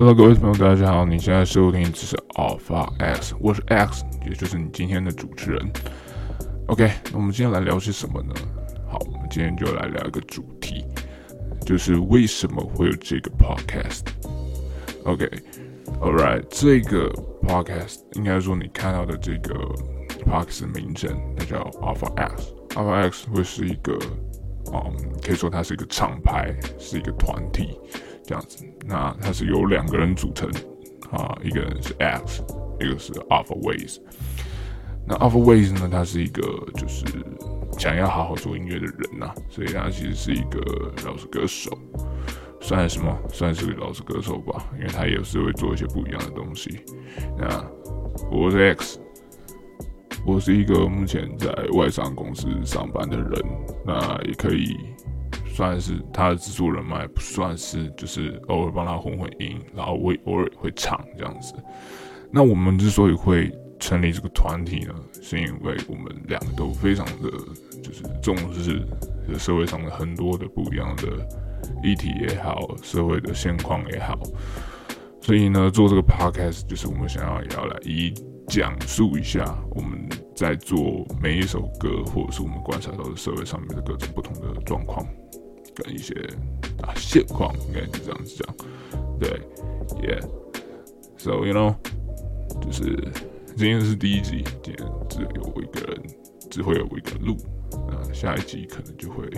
Hello，各位朋友，大家好！你现在收听的是 Alpha X，我是 X，也就是你今天的主持人。OK，那我们今天来聊些什么呢？好，我们今天就来聊一个主，就是为什么会有这个 Podcast。OK，All right，这个 Podcast 应该说你看到的这个 Podcast 名称，它叫 Alpha X。Alpha X 会是一个，嗯，可以说它是一个厂牌，是一个团体。这样子，那它是由两个人组成啊，一个人是 X，一个是 Alpha Ways。那 Alpha Ways 呢，他是一个就是想要好好做音乐的人呐，所以他其实是一个饶舌歌手，算什么？算是个饶舌歌手吧，因为他也是会做一些不一样的东西。那我是 X，我是一个目前在外商公司上班的人，那也可以。算是他的制作人脉，不算是就是偶尔帮他混混音，然后我偶尔会唱这样子。那我们之所以会成立这个团体呢，是因为我们两个都非常的就是重视社会上的很多的不一样的议题也好，社会的现况也好。所以呢，做这个 podcast 就是我们想要也要来一讲述一下我们在做每一首歌，或者是我们观察到的社会上面的各种不同的状况。跟一些啊现况，应该是这样子讲，对，Yeah，So you know，就是今天是第一集，今天只有我一个人，只会有我一个人录，那下一集可能就会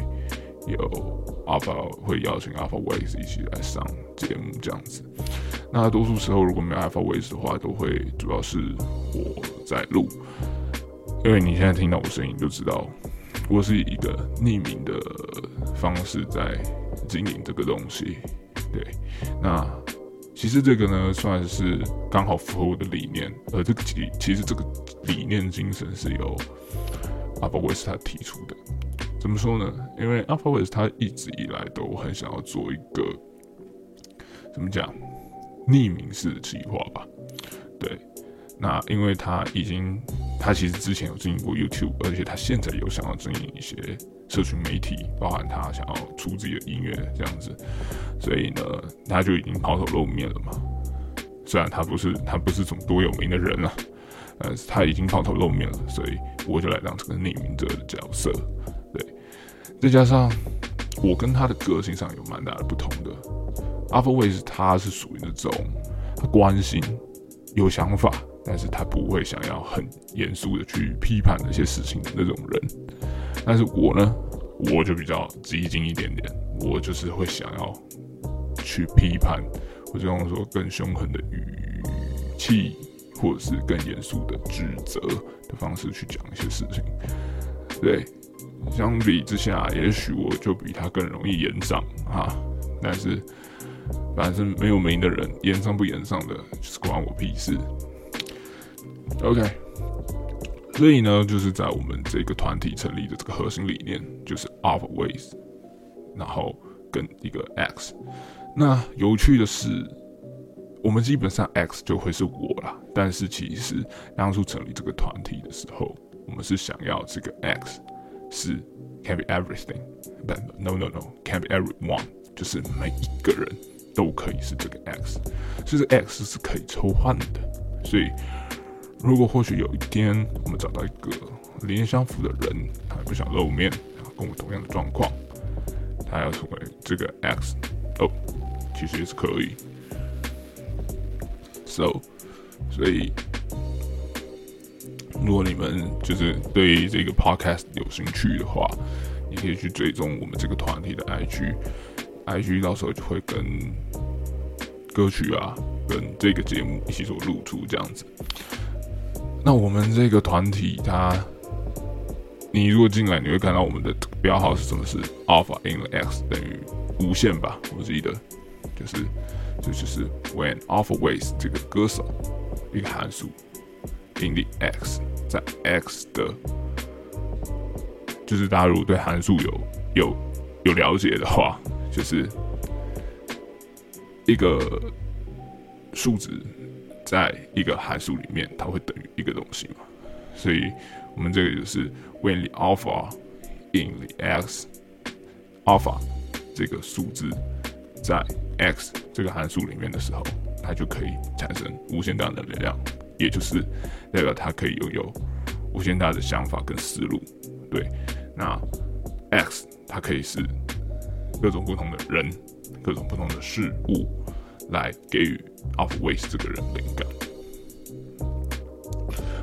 有阿宝会邀请 Alpha Ways 一起来上节目这样子。那多数时候如果没有 Alpha Ways 的话，都会主要是我在录，因为你现在听到我声音就知道。我是以一个匿名的方式在经营这个东西，对。那其实这个呢，算是刚好符合我的理念。而这个其其实这个理念精神是由阿巴维斯他提出的。怎么说呢？因为阿巴维斯他一直以来都很想要做一个怎么讲匿名式的计划吧？对。那因为他已经。他其实之前有经营过 YouTube，而且他现在有想要经营一些社群媒体，包含他想要出自己的音乐这样子，所以呢，他就已经抛头露面了嘛。虽然他不是他不是什么多有名的人了，但是他已经抛头露面了，所以我就来当这个匿名者的角色。对，再加上我跟他的个性上有蛮大的不同的。阿峰卫是他是属于那种关心有想法。但是他不会想要很严肃的去批判那些事情的那种人，但是我呢，我就比较激进一点点，我就是会想要去批判，或者用说更凶狠的语气，或者是更严肃的指责的方式去讲一些事情。对，相比之下，也许我就比他更容易延上哈，但是反正没有名的人，延上不延上的，就是关我屁事。OK，所以呢，就是在我们这个团体成立的这个核心理念，就是 always，然后跟一个 X。那有趣的是，我们基本上 X 就会是我啦。但是其实当初成立这个团体的时候，我们是想要这个 X 是 can be everything，不，no no no can be everyone，就是每一个人都可以是这个 X，所以这 X 是可以抽换的，所以。如果或许有一天我们找到一个理念相符的人，他不想露面，跟我同样的状况，他要成为这个 X，哦，其实也是可以。So，所以如果你们就是对这个 Podcast 有兴趣的话，你可以去追踪我们这个团体的 IG，IG 到时候就会跟歌曲啊，跟这个节目一起做露出这样子。那我们这个团体，它，你如果进来，你会看到我们的标号是什么？是 Alpha in X 等于无限吧？我记得就是，就就是 When Alpha Ways 这个歌手一个函数 in the X 在 X 的，就是大家如果对函数有有有了解的话，就是一个数值在一个函数里面，它会等于一个东西嘛？所以我们这个就是 when alpha in the x alpha 这个数字在 x 这个函数里面的时候，它就可以产生无限大的能量，也就是代表它可以拥有无限大的想法跟思路。对，那 x 它可以是各种不同的人、各种不同的事物来给予 Alpha 这个人灵感。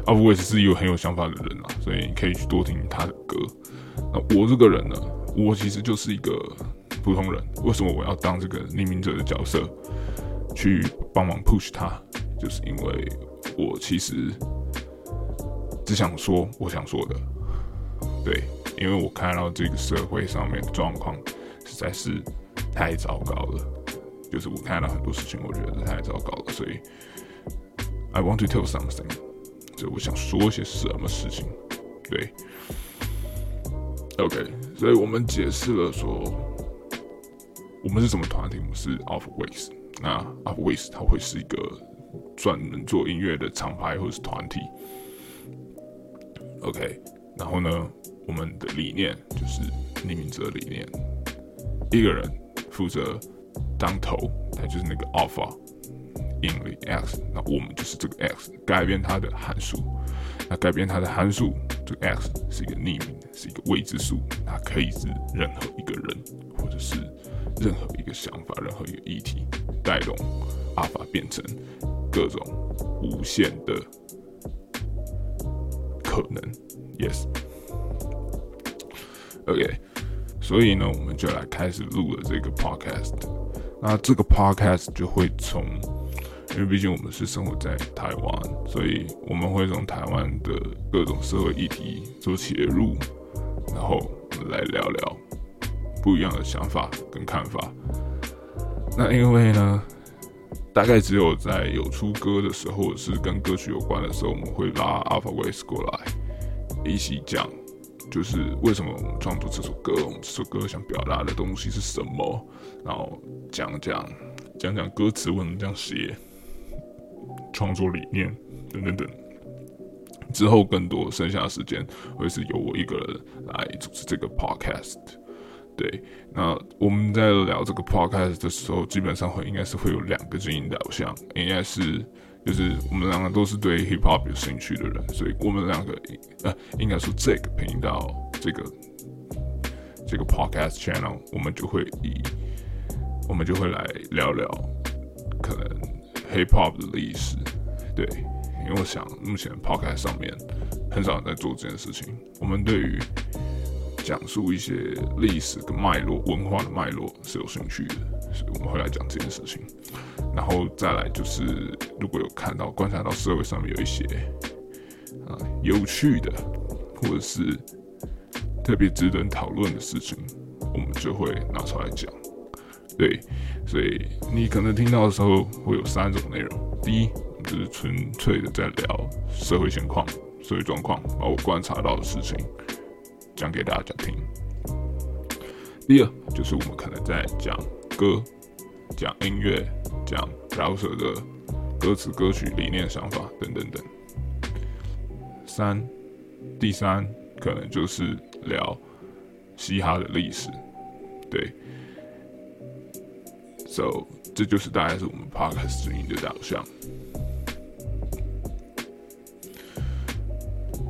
Alpha 是一个很有想法的人啊，所以你可以去多听他的歌。那我这个人呢，我其实就是一个普通人。为什么我要当这个匿名者的角色，去帮忙 push 他？就是因为我其实只想说我想说的，对。因为我看到这个社会上面的状况实在是太糟糕了，就是我看到很多事情，我觉得太糟糕了，所以 I want to tell something，就我想说些什么事情，对，OK，所以我们解释了说我们是什么团体，我们是 Alpha Ways，那 Alpha Ways 它会是一个专门做音乐的厂牌或者是团体，OK，然后呢？我们的理念就是匿名者理念，一个人负责当头，它就是那个 alpha in the x，那我们就是这个 x，改变它的函数，那改变它的函数，这个 x 是一个匿名的，是一个未知数，它可以是任何一个人，或者是任何一个想法，任何一个议题，带动 alpha 变成各种无限的可能，yes。OK，所以呢，我们就来开始录了这个 Podcast。那这个 Podcast 就会从，因为毕竟我们是生活在台湾，所以我们会从台湾的各种社会议题做切入，然后来聊聊不一样的想法跟看法。那因为呢，大概只有在有出歌的时候，或者是跟歌曲有关的时候，我们会拉 Alpha Ways 过来一起讲。就是为什么我们创作这首歌？我们这首歌想表达的东西是什么？然后讲讲讲讲歌词为什么这样写，创作理念等等等。之后更多剩下的时间会是由我一个人来主持这个 podcast。对，那我们在聊这个 podcast 的时候，基本上会应该是会有两个经营导向，应该是。就是我们两个都是对 hip hop 有兴趣的人，所以我们两个呃，应该说这个频道这个这个 podcast channel，我们就会以我们就会来聊聊可能 hip hop 的历史，对，因为我想目前 podcast 上面很少人在做这件事情，我们对于讲述一些历史跟脉络、文化的脉络是有兴趣的，所以我们会来讲这件事情。然后再来就是，如果有看到、观察到社会上面有一些啊有趣的，或者是特别值得讨论的事情，我们就会拿出来讲。对，所以你可能听到的时候会有三种内容：第一，就是纯粹的在聊社会现况、社会状况，把我观察到的事情讲给大家听；第二，就是我们可能在讲歌。讲音乐，讲饶舌的歌词、歌曲、理念、想法等等等。三，第三可能就是聊嘻哈的历史，对。So，这就是大概是我们 Podcast 经营的导向。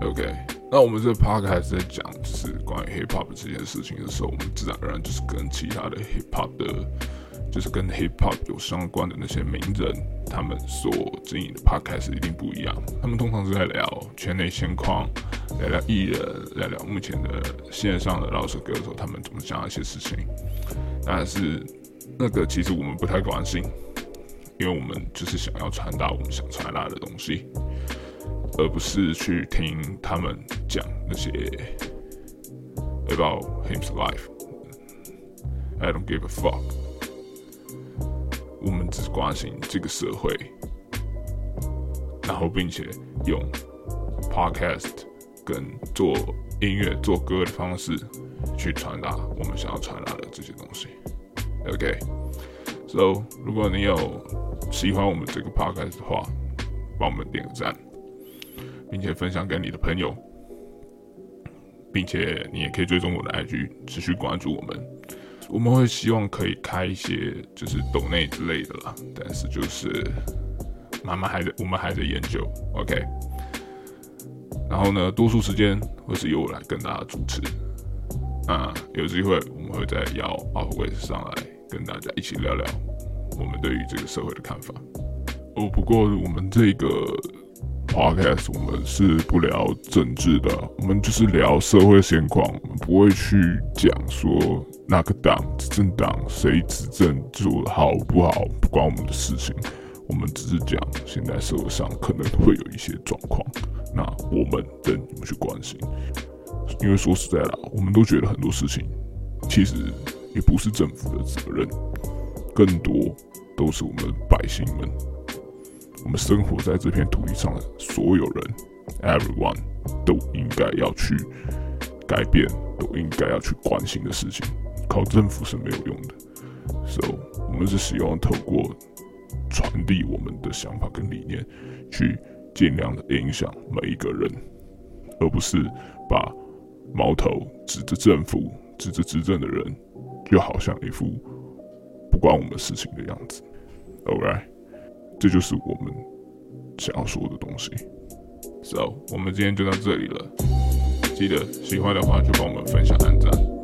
OK，那我们这 Podcast 在讲是关于 Hip Hop 这件事情的时候，我们自然而然就是跟其他的 Hip Hop 的。就是跟 hip hop 有相关的那些名人，他们所经营的 podcast 一定不一样。他们通常是在聊圈内现况，聊聊艺人，聊聊目前的线上的饶舌歌手，他们怎么讲一些事情。但是那个其实我们不太关心，因为我们就是想要传达我们想传达的东西，而不是去听他们讲那些 about his life。I don't give a fuck。我们只关心这个社会，然后并且用 podcast 跟做音乐、做歌的方式去传达我们想要传达的这些东西。OK，So，如果你有喜欢我们这个 podcast 的话，帮我们点个赞，并且分享给你的朋友，并且你也可以追踪我的 IG，持续关注我们。我们会希望可以开一些就是抖内之类的啦，但是就是慢慢还在，我们还在研究。OK。然后呢，多数时间会是由我来跟大家主持。啊，有机会我们会再邀阿虎伟上来跟大家一起聊聊我们对于这个社会的看法。哦，不过我们这个 podcast 我们是不聊政治的，我们就是聊社会现况，我们不会去讲说哪个党执政党谁执政做的好不好，不关我们的事情。我们只是讲现在社会上可能会有一些状况，那我们等你们去关心。因为说实在的，我们都觉得很多事情其实也不是政府的责任，更多都是我们百姓们，我们生活在这片土地上的所有人，everyone 都应该要去改变，都应该要去关心的事情。靠政府是没有用的，so 我们是希望透过传递我们的想法跟理念，去尽量的影响每一个人，而不是把。矛头指着政府，指着执政的人，就好像一副不关我们事情的样子。OK，这就是我们想要说的东西。So，我们今天就到这里了。记得喜欢的话就帮我们分享、按赞。